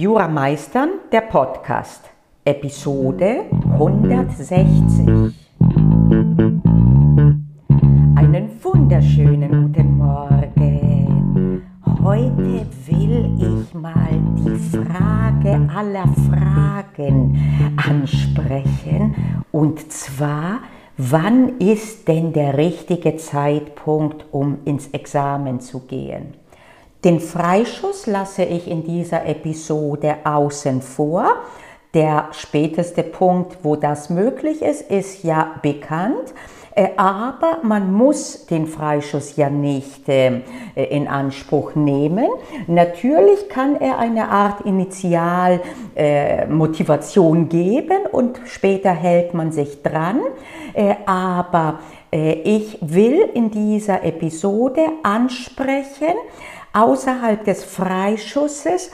Jura Meistern, der Podcast, Episode 160. Einen wunderschönen guten Morgen. Heute will ich mal die Frage aller Fragen ansprechen. Und zwar, wann ist denn der richtige Zeitpunkt, um ins Examen zu gehen? Den Freischuss lasse ich in dieser Episode außen vor. Der späteste Punkt, wo das möglich ist, ist ja bekannt. Äh, aber man muss den Freischuss ja nicht äh, in Anspruch nehmen. Natürlich kann er eine Art Initialmotivation geben und später hält man sich dran. Äh, aber ich will in dieser Episode ansprechen, außerhalb des Freischusses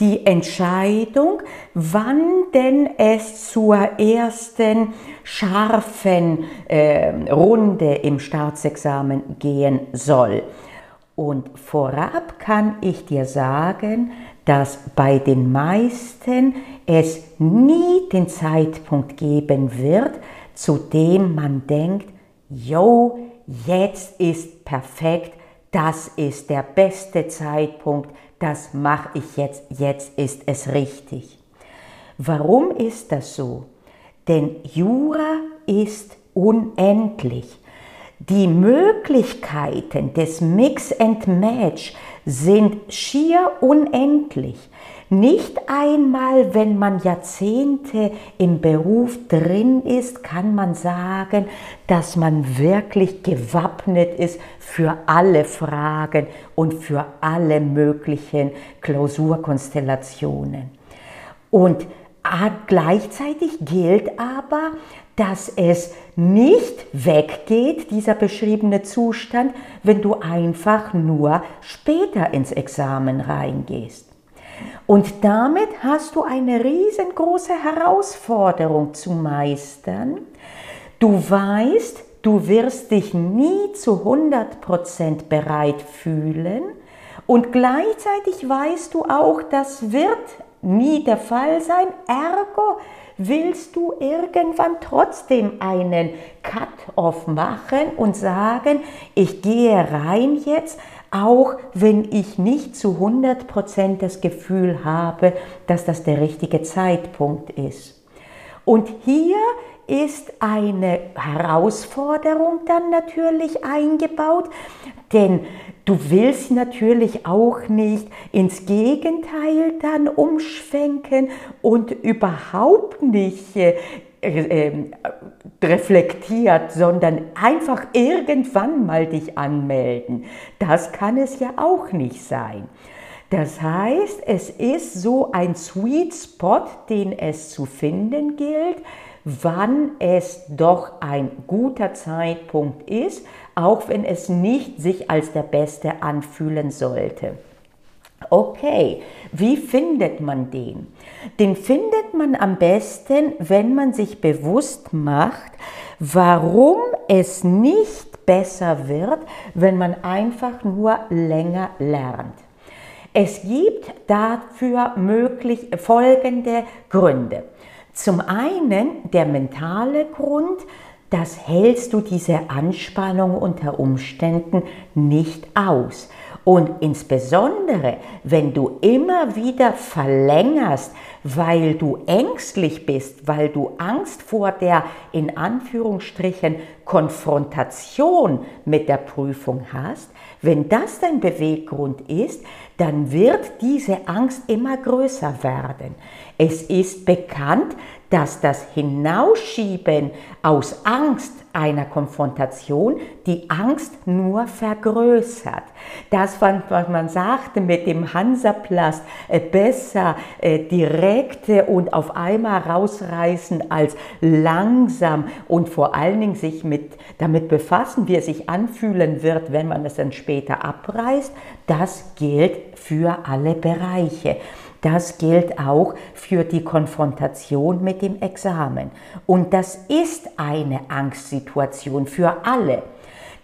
die Entscheidung, wann denn es zur ersten scharfen äh, Runde im Staatsexamen gehen soll. Und vorab kann ich dir sagen, dass bei den meisten es nie den Zeitpunkt geben wird, zu dem man denkt, yo, jetzt ist perfekt, das ist der beste Zeitpunkt, das mache ich jetzt, jetzt ist es richtig. Warum ist das so? Denn Jura ist unendlich. Die Möglichkeiten des Mix and Match sind schier unendlich. Nicht einmal, wenn man Jahrzehnte im Beruf drin ist, kann man sagen, dass man wirklich gewappnet ist für alle Fragen und für alle möglichen Klausurkonstellationen. Und gleichzeitig gilt aber, dass es nicht weggeht, dieser beschriebene Zustand, wenn du einfach nur später ins Examen reingehst. Und damit hast du eine riesengroße Herausforderung zu meistern. Du weißt, du wirst dich nie zu 100% bereit fühlen und gleichzeitig weißt du auch, das wird nie der Fall sein. Ergo willst du irgendwann trotzdem einen Cut-off machen und sagen, ich gehe rein jetzt, auch wenn ich nicht zu 100% das Gefühl habe, dass das der richtige Zeitpunkt ist. Und hier ist eine Herausforderung dann natürlich eingebaut, denn du willst natürlich auch nicht ins Gegenteil dann umschwenken und überhaupt nicht äh, äh, reflektiert, sondern einfach irgendwann mal dich anmelden. Das kann es ja auch nicht sein. Das heißt, es ist so ein Sweet Spot, den es zu finden gilt, wann es doch ein guter Zeitpunkt ist, auch wenn es nicht sich als der beste anfühlen sollte. Okay, wie findet man den? Den findet man am besten, wenn man sich bewusst macht, warum es nicht besser wird, wenn man einfach nur länger lernt. Es gibt dafür möglich folgende Gründe. Zum einen der mentale Grund, das hältst du diese Anspannung unter Umständen nicht aus. Und insbesondere, wenn du immer wieder verlängerst, weil du ängstlich bist, weil du Angst vor der in Anführungsstrichen Konfrontation mit der Prüfung hast, wenn das dein Beweggrund ist, dann wird diese Angst immer größer werden. Es ist bekannt, dass das Hinausschieben aus Angst einer Konfrontation die Angst nur vergrößert. Das, was man sagte mit dem Hansaplast, äh, besser äh, direkt und auf einmal rausreißen als langsam und vor allen Dingen sich mit, damit befassen, wie es sich anfühlen wird, wenn man es dann später abreißt, das gilt für alle Bereiche. Das gilt auch für die Konfrontation mit dem Examen. Und das ist eine Angstsituation für alle.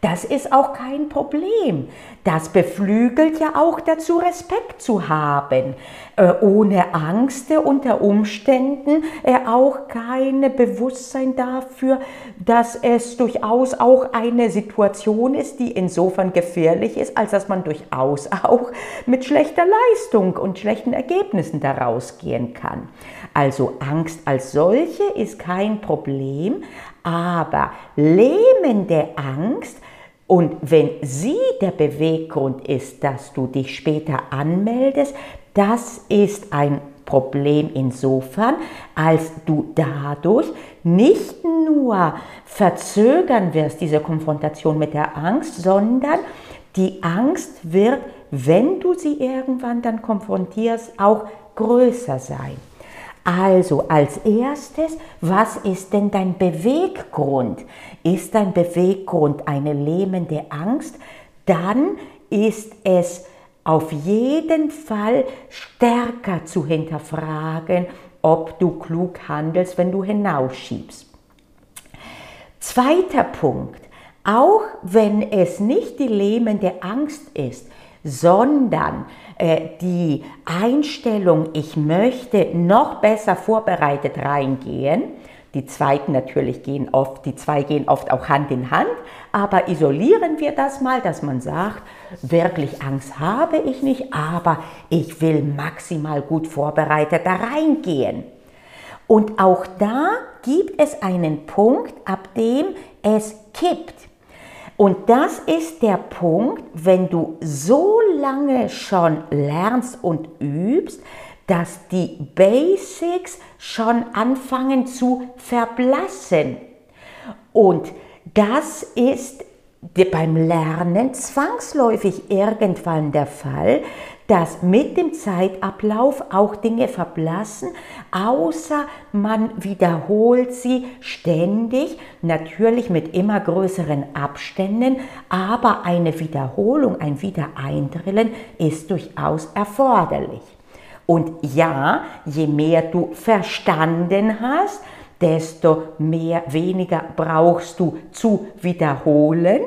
Das ist auch kein Problem. Das beflügelt ja auch dazu, Respekt zu haben. Äh, ohne Angst unter Umständen äh, auch kein Bewusstsein dafür, dass es durchaus auch eine Situation ist, die insofern gefährlich ist, als dass man durchaus auch mit schlechter Leistung und schlechten Ergebnissen daraus gehen kann. Also Angst als solche ist kein Problem, aber lähmende Angst und wenn sie der Beweggrund ist, dass du dich später anmeldest, das ist ein Problem insofern, als du dadurch nicht nur verzögern wirst, diese Konfrontation mit der Angst, sondern die Angst wird, wenn du sie irgendwann dann konfrontierst, auch größer sein. Also als erstes, was ist denn dein Beweggrund? Ist dein Beweggrund eine lähmende Angst? Dann ist es auf jeden Fall stärker zu hinterfragen, ob du klug handelst, wenn du hinausschiebst. Zweiter Punkt, auch wenn es nicht die lähmende Angst ist, sondern äh, die Einstellung, ich möchte noch besser vorbereitet reingehen. Die zweiten natürlich gehen oft, die zwei gehen oft auch Hand in Hand, aber isolieren wir das mal, dass man sagt, wirklich Angst habe ich nicht, aber ich will maximal gut vorbereitet da reingehen. Und auch da gibt es einen Punkt, ab dem es kippt. Und das ist der Punkt, wenn du so lange schon lernst und übst, dass die Basics schon anfangen zu verblassen. Und das ist beim Lernen zwangsläufig irgendwann der Fall, dass mit dem Zeitablauf auch Dinge verblassen, außer man wiederholt sie ständig, natürlich mit immer größeren Abständen, aber eine Wiederholung, ein Wiedereindrillen ist durchaus erforderlich. Und ja, je mehr du verstanden hast, desto mehr, weniger brauchst du zu wiederholen.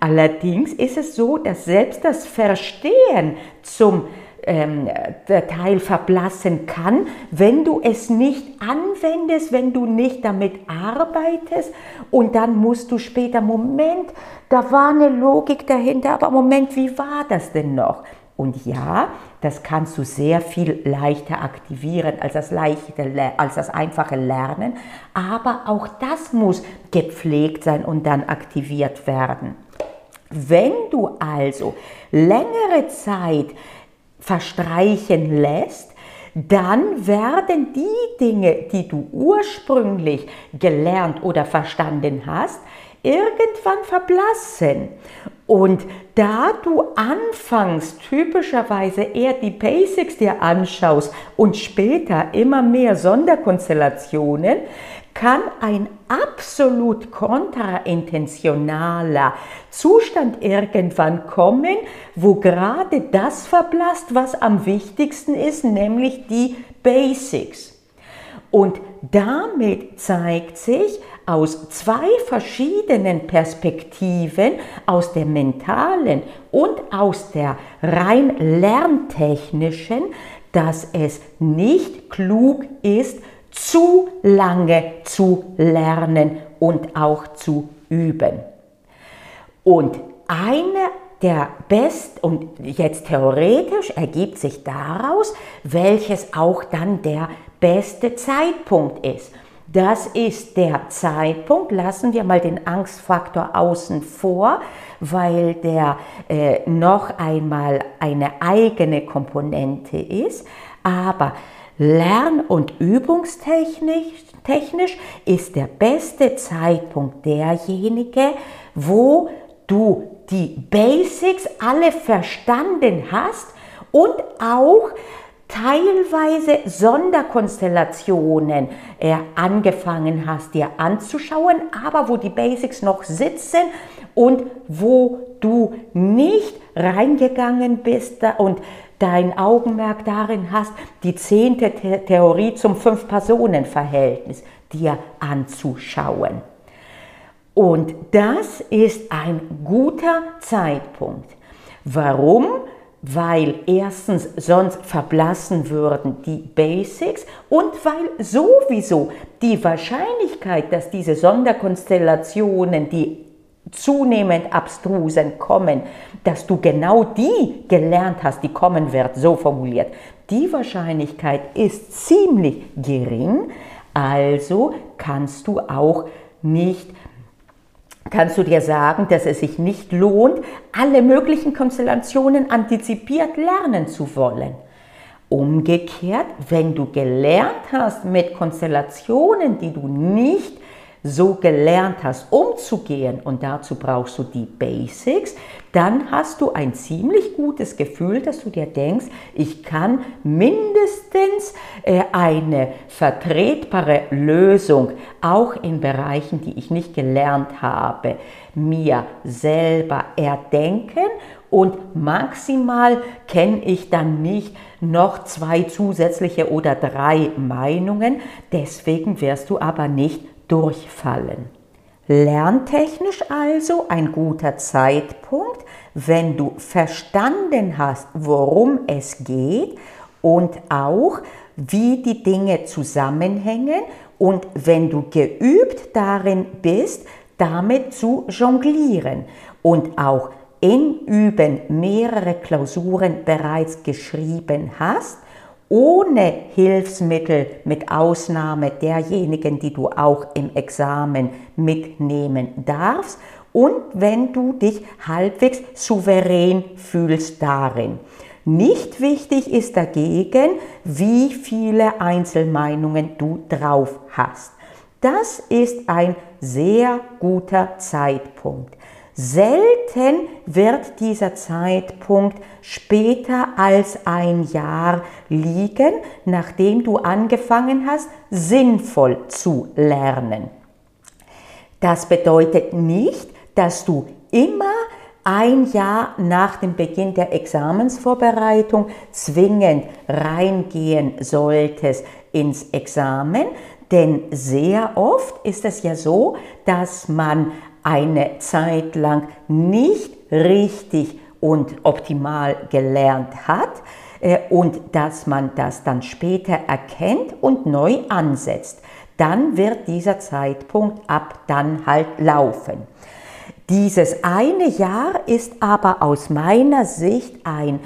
Allerdings ist es so, dass selbst das Verstehen zum ähm, Teil verblassen kann, wenn du es nicht anwendest, wenn du nicht damit arbeitest und dann musst du später, Moment, da war eine Logik dahinter, aber Moment, wie war das denn noch? Und ja, das kannst du sehr viel leichter aktivieren als das, leichte, als das einfache Lernen, aber auch das muss gepflegt sein und dann aktiviert werden. Wenn du also längere Zeit verstreichen lässt, dann werden die Dinge, die du ursprünglich gelernt oder verstanden hast, irgendwann verblassen. Und da du anfangs typischerweise eher die Basics dir anschaust und später immer mehr Sonderkonstellationen, kann ein absolut kontraintentionaler Zustand irgendwann kommen, wo gerade das verblasst, was am wichtigsten ist, nämlich die Basics. Und damit zeigt sich, aus zwei verschiedenen Perspektiven, aus der mentalen und aus der rein lerntechnischen, dass es nicht klug ist, zu lange zu lernen und auch zu üben. Und eine der Best und jetzt theoretisch ergibt sich daraus, welches auch dann der beste Zeitpunkt ist. Das ist der Zeitpunkt, lassen wir mal den Angstfaktor außen vor, weil der äh, noch einmal eine eigene Komponente ist. Aber lern- und übungstechnisch technisch ist der beste Zeitpunkt derjenige, wo du die Basics alle verstanden hast und auch teilweise Sonderkonstellationen äh, angefangen hast dir anzuschauen, aber wo die Basics noch sitzen und wo du nicht reingegangen bist und dein Augenmerk darin hast, die zehnte The Theorie zum Fünf-Personen-Verhältnis dir anzuschauen. Und das ist ein guter Zeitpunkt. Warum? Weil erstens sonst verblassen würden die Basics und weil sowieso die Wahrscheinlichkeit, dass diese Sonderkonstellationen, die zunehmend abstrusen kommen, dass du genau die gelernt hast, die kommen wird, so formuliert, die Wahrscheinlichkeit ist ziemlich gering, also kannst du auch nicht kannst du dir sagen, dass es sich nicht lohnt, alle möglichen Konstellationen antizipiert lernen zu wollen. Umgekehrt, wenn du gelernt hast mit Konstellationen, die du nicht so gelernt hast, umzugehen, und dazu brauchst du die Basics, dann hast du ein ziemlich gutes Gefühl, dass du dir denkst, ich kann mindestens äh, eine vertretbare Lösung, auch in Bereichen, die ich nicht gelernt habe, mir selber erdenken und maximal kenne ich dann nicht noch zwei zusätzliche oder drei Meinungen. Deswegen wirst du aber nicht durchfallen. Lerntechnisch also ein guter Zeitpunkt, wenn du verstanden hast, worum es geht und auch, wie die Dinge zusammenhängen und wenn du geübt darin bist, damit zu jonglieren und auch in Üben mehrere Klausuren bereits geschrieben hast, ohne Hilfsmittel mit Ausnahme derjenigen, die du auch im Examen mitnehmen darfst und wenn du dich halbwegs souverän fühlst darin. Nicht wichtig ist dagegen, wie viele Einzelmeinungen du drauf hast. Das ist ein sehr guter Zeitpunkt. Selten wird dieser Zeitpunkt später als ein Jahr liegen, nachdem du angefangen hast, sinnvoll zu lernen. Das bedeutet nicht, dass du immer ein Jahr nach dem Beginn der Examensvorbereitung zwingend reingehen solltest ins Examen, denn sehr oft ist es ja so, dass man eine Zeit lang nicht richtig und optimal gelernt hat äh, und dass man das dann später erkennt und neu ansetzt. Dann wird dieser Zeitpunkt ab dann halt laufen. Dieses eine Jahr ist aber aus meiner Sicht ein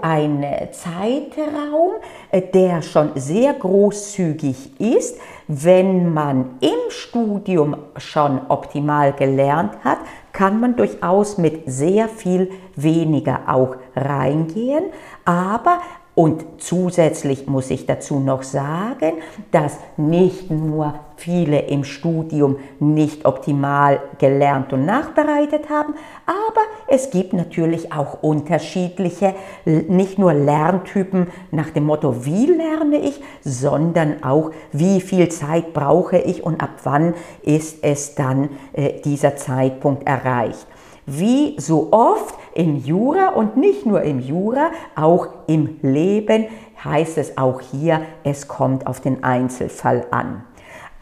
ein Zeitraum, äh, der schon sehr großzügig ist. Wenn man im Studium schon optimal gelernt hat, kann man durchaus mit sehr viel weniger auch reingehen. Aber und zusätzlich muss ich dazu noch sagen, dass nicht nur viele im Studium nicht optimal gelernt und nachbereitet haben, aber es gibt natürlich auch unterschiedliche, nicht nur Lerntypen nach dem Motto, wie lerne ich, sondern auch, wie viel Zeit brauche ich und ab wann ist es dann äh, dieser Zeitpunkt erreicht. Wie so oft im Jura und nicht nur im Jura, auch im Leben heißt es auch hier, es kommt auf den Einzelfall an.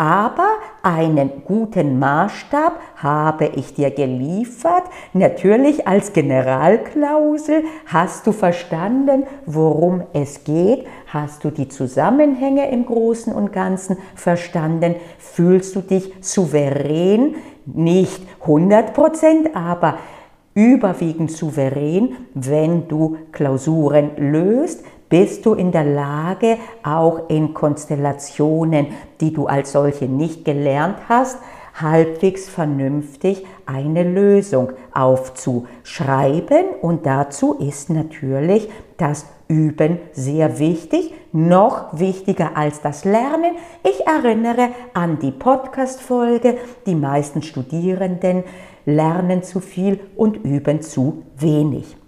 Aber einen guten Maßstab habe ich dir geliefert. Natürlich als Generalklausel hast du verstanden, worum es geht. Hast du die Zusammenhänge im Großen und Ganzen verstanden? Fühlst du dich souverän? Nicht 100 Prozent, aber überwiegend souverän, wenn du Klausuren löst, bist du in der Lage, auch in Konstellationen, die du als solche nicht gelernt hast, halbwegs vernünftig eine Lösung aufzuschreiben. Und dazu ist natürlich das Üben sehr wichtig, noch wichtiger als das Lernen. Ich erinnere an die Podcast-Folge, die meisten Studierenden lernen zu viel und üben zu wenig.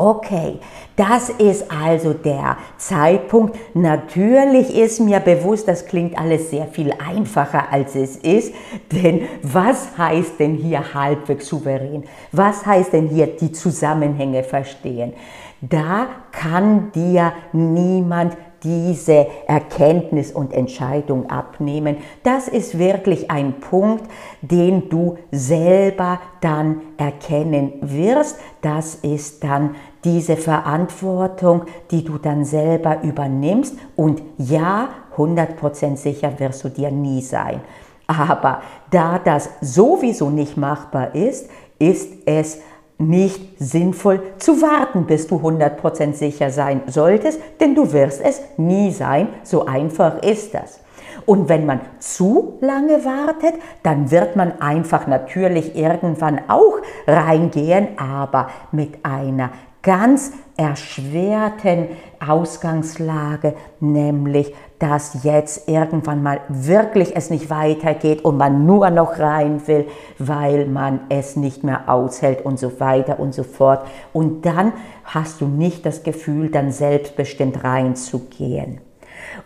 Okay, das ist also der Zeitpunkt. Natürlich ist mir bewusst, das klingt alles sehr viel einfacher als es ist. Denn was heißt denn hier halbwegs souverän? Was heißt denn hier die Zusammenhänge verstehen? Da kann dir niemand diese Erkenntnis und Entscheidung abnehmen. Das ist wirklich ein Punkt, den du selber dann erkennen wirst. Das ist dann diese Verantwortung, die du dann selber übernimmst. Und ja, 100% sicher wirst du dir nie sein. Aber da das sowieso nicht machbar ist, ist es nicht sinnvoll zu warten, bis du 100% sicher sein solltest, denn du wirst es nie sein. So einfach ist das. Und wenn man zu lange wartet, dann wird man einfach natürlich irgendwann auch reingehen, aber mit einer ganz erschwerten Ausgangslage, nämlich dass jetzt irgendwann mal wirklich es nicht weitergeht und man nur noch rein will, weil man es nicht mehr aushält und so weiter und so fort. Und dann hast du nicht das Gefühl, dann selbstbestimmt reinzugehen.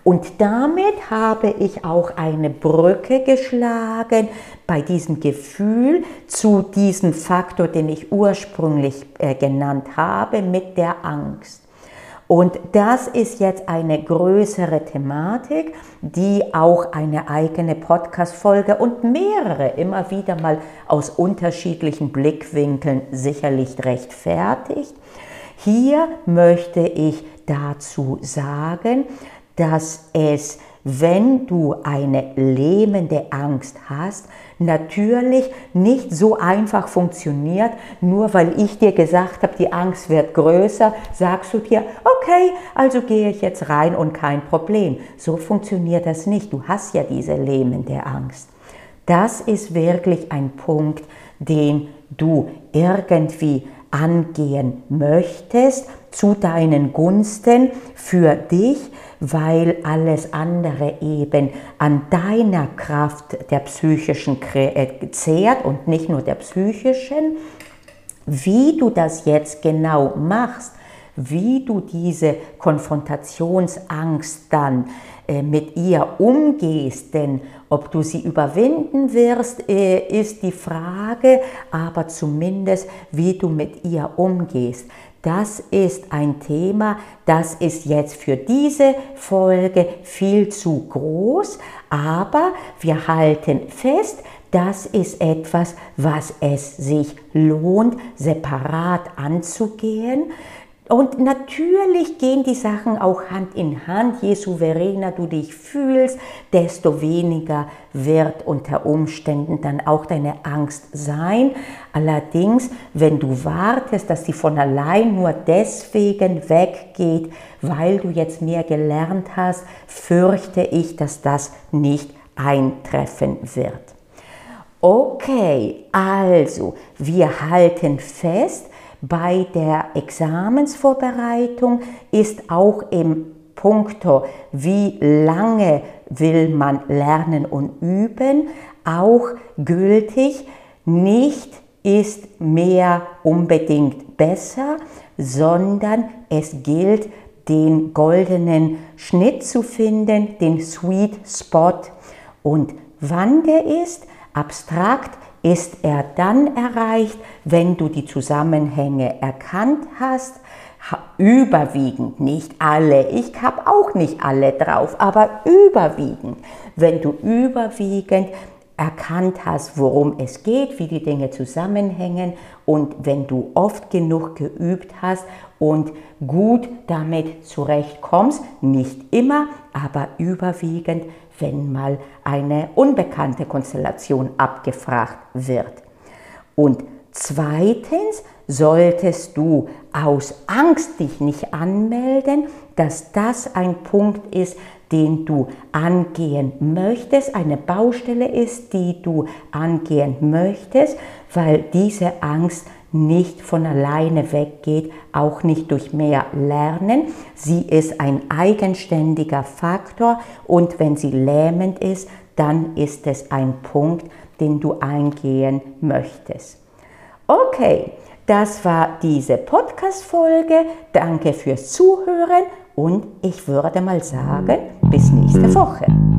Und damit habe ich auch eine Brücke geschlagen bei diesem Gefühl zu diesem Faktor, den ich ursprünglich äh, genannt habe, mit der Angst. Und das ist jetzt eine größere Thematik, die auch eine eigene Podcast-Folge und mehrere immer wieder mal aus unterschiedlichen Blickwinkeln sicherlich rechtfertigt. Hier möchte ich dazu sagen, dass es, wenn du eine lähmende Angst hast, natürlich nicht so einfach funktioniert, nur weil ich dir gesagt habe, die Angst wird größer, sagst du dir, okay, also gehe ich jetzt rein und kein Problem. So funktioniert das nicht. Du hast ja diese lähmende Angst. Das ist wirklich ein Punkt, den du irgendwie angehen möchtest zu deinen Gunsten für dich, weil alles andere eben an deiner Kraft der psychischen äh, zehrt und nicht nur der psychischen. Wie du das jetzt genau machst, wie du diese Konfrontationsangst dann äh, mit ihr umgehst, denn ob du sie überwinden wirst, äh, ist die Frage, aber zumindest wie du mit ihr umgehst. Das ist ein Thema, das ist jetzt für diese Folge viel zu groß, aber wir halten fest, das ist etwas, was es sich lohnt, separat anzugehen. Und natürlich gehen die Sachen auch Hand in Hand. Je souveräner du dich fühlst, desto weniger wird unter Umständen dann auch deine Angst sein. Allerdings, wenn du wartest, dass sie von allein nur deswegen weggeht, weil du jetzt mehr gelernt hast, fürchte ich, dass das nicht eintreffen wird. Okay, also wir halten fest, bei der Examensvorbereitung ist auch im Punkto, wie lange will man lernen und üben, auch gültig, nicht ist mehr unbedingt besser, sondern es gilt, den goldenen Schnitt zu finden, den Sweet Spot. Und wann der ist, abstrakt ist er dann erreicht, wenn du die Zusammenhänge erkannt hast, überwiegend, nicht alle, ich habe auch nicht alle drauf, aber überwiegend, wenn du überwiegend erkannt hast, worum es geht, wie die Dinge zusammenhängen und wenn du oft genug geübt hast und gut damit zurechtkommst, nicht immer, aber überwiegend, wenn mal eine unbekannte Konstellation abgefragt wird. Und zweitens solltest du aus Angst dich nicht anmelden, dass das ein Punkt ist, den du angehen möchtest, eine Baustelle ist, die du angehen möchtest, weil diese Angst nicht von alleine weggeht, auch nicht durch mehr Lernen. Sie ist ein eigenständiger Faktor und wenn sie lähmend ist, dann ist es ein Punkt, den du eingehen möchtest. Okay, das war diese Podcast-Folge. Danke fürs Zuhören und ich würde mal sagen, bis nächste Woche.